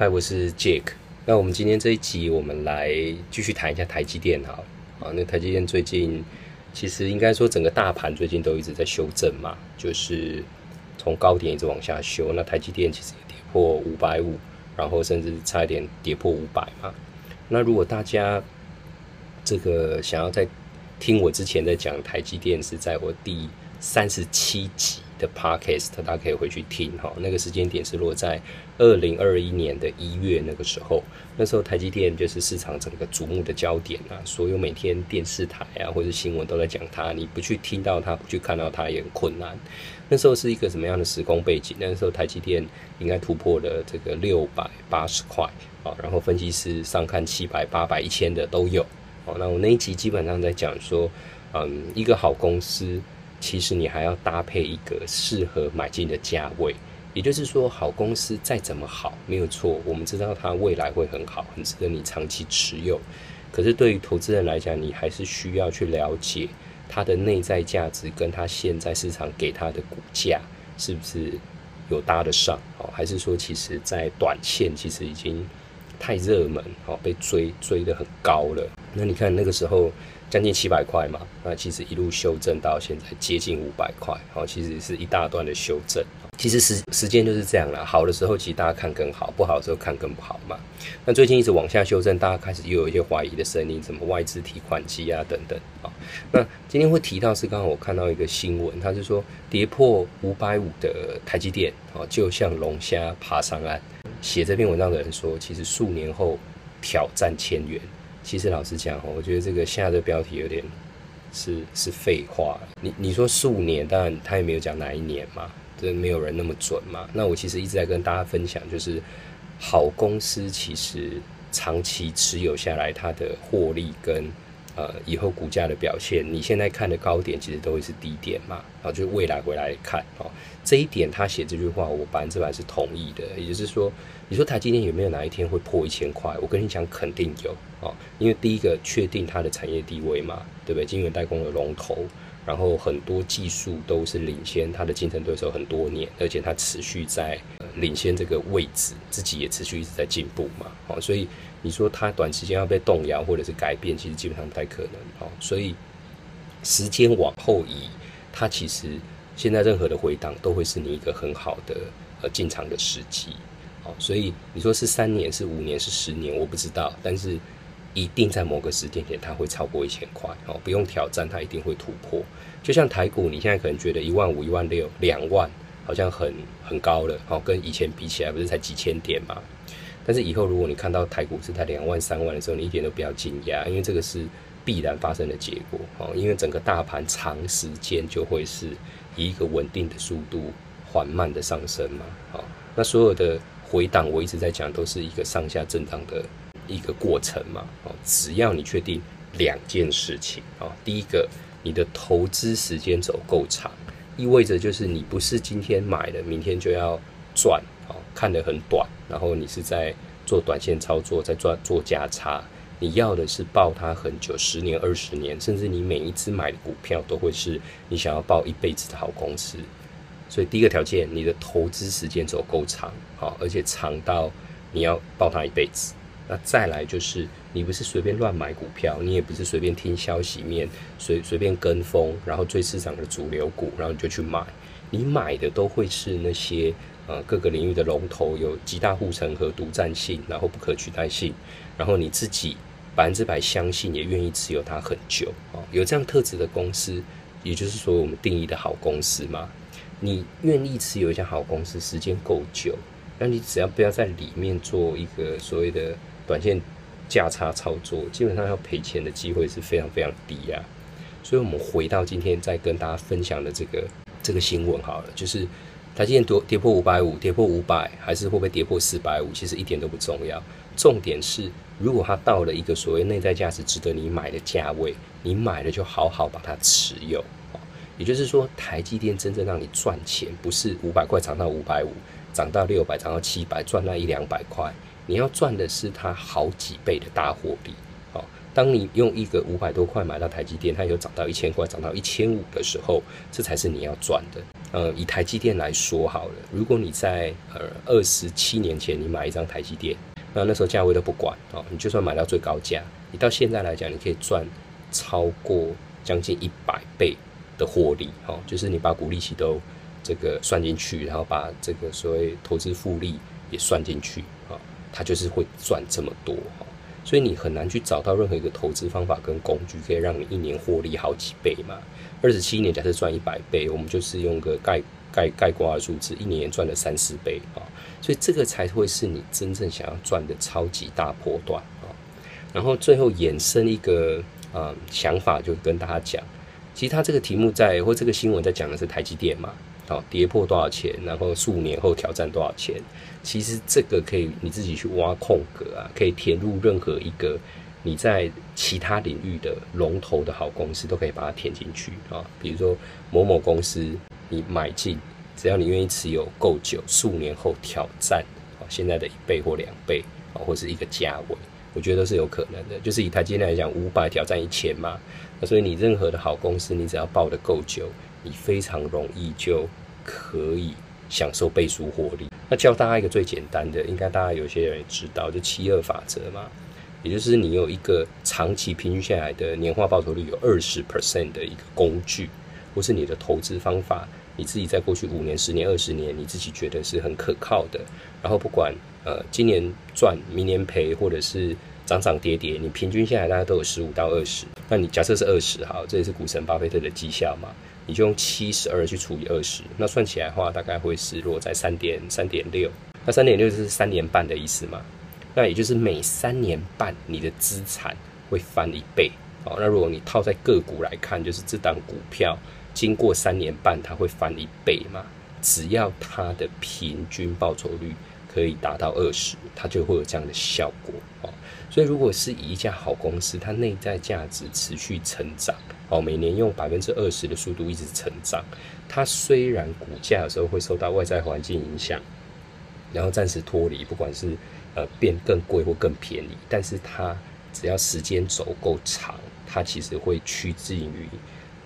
嗨，我是 Jake。那我们今天这一集，我们来继续谈一下台积电哈。啊，那台积电最近其实应该说整个大盘最近都一直在修正嘛，就是从高点一直往下修。那台积电其实也跌破五百五，然后甚至差一点跌破五百嘛。那如果大家这个想要在听我之前在讲台积电，是在我第三十七集。的 podcast，大家可以回去听哈。那个时间点是落在二零二一年的一月那个时候，那时候台积电就是市场整个瞩目的焦点啊，所有每天电视台啊或者新闻都在讲它，你不去听到它，不去看到它也很困难。那时候是一个什么样的时空背景？那时候台积电应该突破了这个六百八十块啊，然后分析师上看七百、八百、一千的都有哦。那我那一集基本上在讲说，嗯，一个好公司。其实你还要搭配一个适合买进的价位，也就是说，好公司再怎么好，没有错，我们知道它未来会很好，很值得你长期持有。可是对于投资人来讲，你还是需要去了解它的内在价值，跟它现在市场给它的股价是不是有搭得上？哦，还是说，其实在短线其实已经太热门，哦，被追追得很高了。那你看那个时候。将近七百块嘛，那其实一路修正到现在接近五百块，好，其实是一大段的修正。其实时时间就是这样啦，好的时候其实大家看更好，不好的时候看更不好嘛。那最近一直往下修正，大家开始又有一些怀疑的声音，什么外资提款机啊等等啊。那今天会提到是刚刚我看到一个新闻，他是说跌破五百五的台积电，哦，就像龙虾爬上岸。写这篇文章的人说，其实数年后挑战千元。其实老实讲哦，我觉得这个下的标题有点是是废话。你你说数年，当然他也没有讲哪一年嘛，这没有人那么准嘛。那我其实一直在跟大家分享，就是好公司其实长期持有下来，它的获利跟呃以后股价的表现，你现在看的高点其实都会是低点嘛。然后就未来回来看哦，这一点他写这句话，我百分之百是同意的。也就是说，你说台积电有没有哪一天会破一千块？我跟你讲，肯定有。哦，因为第一个确定它的产业地位嘛，对不对？晶圆代工的龙头，然后很多技术都是领先它的竞争对手很多年，而且它持续在领先这个位置，自己也持续一直在进步嘛。哦，所以你说它短时间要被动摇或者是改变，其实基本上不太可能。哦，所以时间往后移，它其实现在任何的回档都会是你一个很好的呃进场的时机。哦，所以你说是三年、是五年、是十年，我不知道，但是。一定在某个时间点，它会超过一千块哦，不用挑战，它一定会突破。就像台股，你现在可能觉得一万五、一万六、两万好像很很高了哦，跟以前比起来，不是才几千点嘛？但是以后如果你看到台股是在两万、三万的时候，你一点都不要惊讶，因为这个是必然发生的结果哦。因为整个大盘长时间就会是以一个稳定的速度缓慢的上升嘛。好，那所有的回档，我一直在讲，都是一个上下震荡的。一个过程嘛，哦，只要你确定两件事情啊，第一个，你的投资时间走够长，意味着就是你不是今天买了，明天就要赚，哦，看得很短，然后你是在做短线操作，在赚做价差，你要的是抱它很久，十年、二十年，甚至你每一只买的股票都会是你想要抱一辈子的好公司。所以第一个条件，你的投资时间走够长，好，而且长到你要抱它一辈子。那再来就是，你不是随便乱买股票，你也不是随便听消息面，随随便跟风，然后追市场的主流股，然后你就去买。你买的都会是那些呃各个领域的龙头，有极大护城和独占性，然后不可取代性，然后你自己百分之百相信，也愿意持有它很久啊。有这样特质的公司，也就是说我们定义的好公司嘛。你愿意持有一家好公司，时间够久，那你只要不要在里面做一个所谓的。短线价差操作，基本上要赔钱的机会是非常非常低啊。所以，我们回到今天再跟大家分享的这个这个新闻好了，就是它今天跌跌破五百五，跌破五百，还是会不会跌破四百五？其实一点都不重要。重点是，如果它到了一个所谓内在价值值得你买的价位，你买了就好好把它持有。也就是说，台积电真正让你赚钱，不是五百块涨到五百五，涨到六百，涨到七百，赚那一两百块。你要赚的是它好几倍的大货币，好，当你用一个五百多块买到台积电，它又涨到一千块，涨到一千五的时候，这才是你要赚的。呃，以台积电来说好了，如果你在呃二十七年前你买一张台积电，那那时候价位都不管哦，你就算买到最高价，你到现在来讲，你可以赚超过将近一百倍的获利哦，就是你把股利息都这个算进去，然后把这个所谓投资复利也算进去啊，它就是会赚这么多哈。所以你很难去找到任何一个投资方法跟工具，可以让你一年获利好几倍嘛？二十七年假设赚一百倍，我们就是用个概概概括的数字，一年赚了三四倍啊！所以这个才会是你真正想要赚的超级大波段啊！然后最后衍生一个呃想法，就跟大家讲，其实他这个题目在或这个新闻在讲的是台积电嘛。好，跌破多少钱？然后数年后挑战多少钱？其实这个可以你自己去挖空格啊，可以填入任何一个你在其他领域的龙头的好公司，都可以把它填进去啊。比如说某某公司，你买进，只要你愿意持有够久，数年后挑战啊现在的一倍或两倍啊，或是一个价位，我觉得都是有可能的。就是以台积电来讲，五百挑战一千嘛，那所以你任何的好公司，你只要抱得够久。你非常容易就可以享受倍数获利。那教大家一个最简单的，应该大家有些人也知道，就七二法则嘛，也就是你有一个长期平均下来的年化报酬率有二十 percent 的一个工具，或是你的投资方法，你自己在过去五年、十年、二十年，你自己觉得是很可靠的。然后不管呃今年赚、明年赔，或者是涨涨跌跌，你平均下来大家都有十五到二十。那你假设是二十，好，这也是股神巴菲特的绩效嘛。你就用七十二去除以二十，那算起来的话，大概会是落在三点三点六。那三点六是三年半的意思嘛？那也就是每三年半你的资产会翻一倍。好，那如果你套在个股来看，就是这档股票经过三年半它会翻一倍嘛？只要它的平均报酬率可以达到二十，它就会有这样的效果。哦，所以如果是以一家好公司，它内在价值持续成长。哦，每年用百分之二十的速度一直成长，它虽然股价有时候会受到外在环境影响，然后暂时脱离，不管是呃变更贵或更便宜，但是它只要时间走够长，它其实会趋近于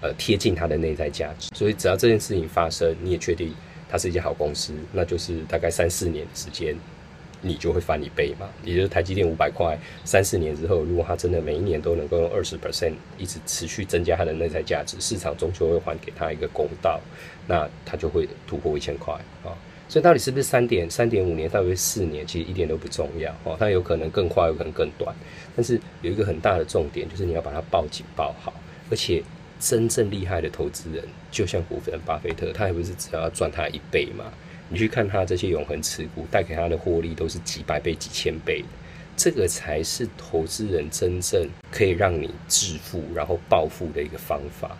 呃贴近它的内在价值。所以只要这件事情发生，你也确定它是一家好公司，那就是大概三四年的时间。你就会翻一倍嘛？也就是台积电五百块，三四年之后，如果它真的每一年都能够用二十 percent 一直持续增加它的内在价值，市场终究会还给它一个公道，那它就会突破一千块啊！所以到底是不是三点三点五年，到底四年，其实一点都不重要哦。它有可能更快，有可能更短，但是有一个很大的重点，就是你要把它抱紧抱好。而且真正厉害的投资人，就像股神巴菲特，他也不是只要赚他一倍嘛。你去看他这些永恒持股带给他的获利都是几百倍、几千倍的，这个才是投资人真正可以让你致富然后暴富的一个方法。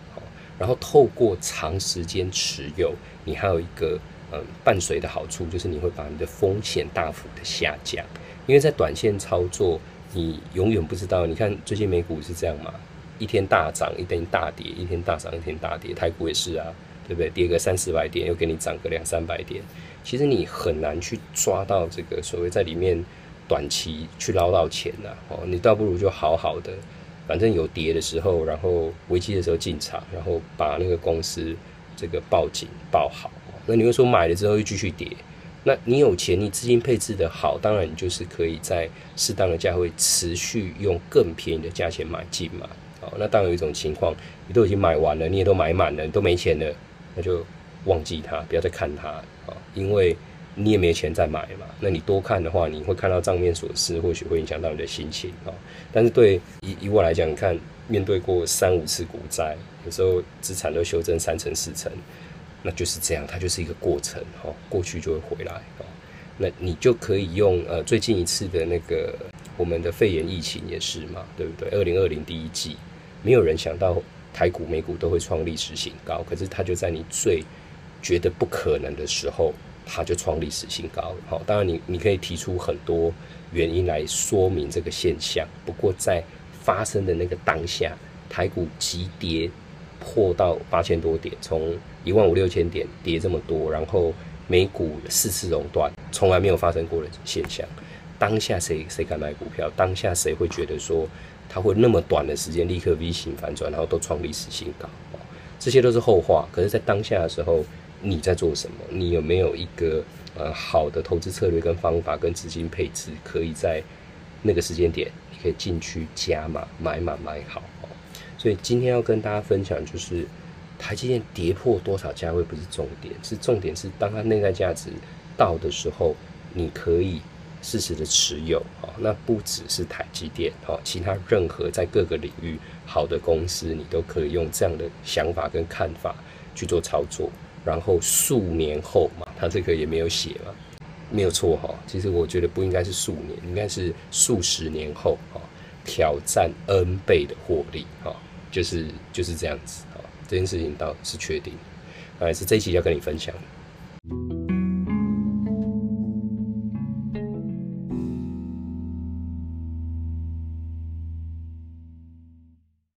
然后透过长时间持有，你还有一个嗯伴随的好处，就是你会把你的风险大幅的下降。因为在短线操作，你永远不知道。你看最近美股是这样嘛？一天大涨，一天大跌，一天大涨，一天大跌。台股也是啊。对不对？跌个三四百点，又给你涨个两三百点，其实你很难去抓到这个所谓在里面短期去捞到钱呐。哦，你倒不如就好好的，反正有跌的时候，然后危机的时候进场，然后把那个公司这个报警报好。那你会说买了之后又继续跌？那你有钱，你资金配置的好，当然你就是可以在适当的价位持续用更便宜的价钱买进嘛。好，那当有一种情况，你都已经买完了，你也都买满了，你都没钱了。那就忘记它，不要再看它啊，因为你也没钱再买嘛。那你多看的话，你会看到账面损失，或许会影响到你的心情啊。但是对以以我来讲，你看面对过三五次股灾，有时候资产都修正三成四成，那就是这样，它就是一个过程哈，过去就会回来啊。那你就可以用呃最近一次的那个我们的肺炎疫情也是嘛，对不对？二零二零第一季，没有人想到。台股、美股都会创历史新高，可是它就在你最觉得不可能的时候，它就创历史新高。好，当然你你可以提出很多原因来说明这个现象。不过在发生的那个当下，台股急跌破到八千多点，从一万五六千点跌这么多，然后美股四次熔断，从来没有发生过的现象。当下谁谁敢买股票？当下谁会觉得说？它会那么短的时间立刻 V 型反转，然后都创历史新高，这些都是后话。可是，在当下的时候，你在做什么，你有没有一个呃好的投资策略跟方法跟资金配置，可以在那个时间点，你可以进去加码买满买好哦。所以今天要跟大家分享就是。台积电跌破多少价位不是重点，是重点是当它内在价值到的时候，你可以适时的持有啊。那不只是台积电哦，其他任何在各个领域好的公司，你都可以用这样的想法跟看法去做操作。然后数年后嘛，他这个也没有写嘛，没有错哈。其实我觉得不应该是数年，应该是数十年后啊，挑战 N 倍的获利哈，就是就是这样子。这件事情倒是确定，还是这一期要跟你分享。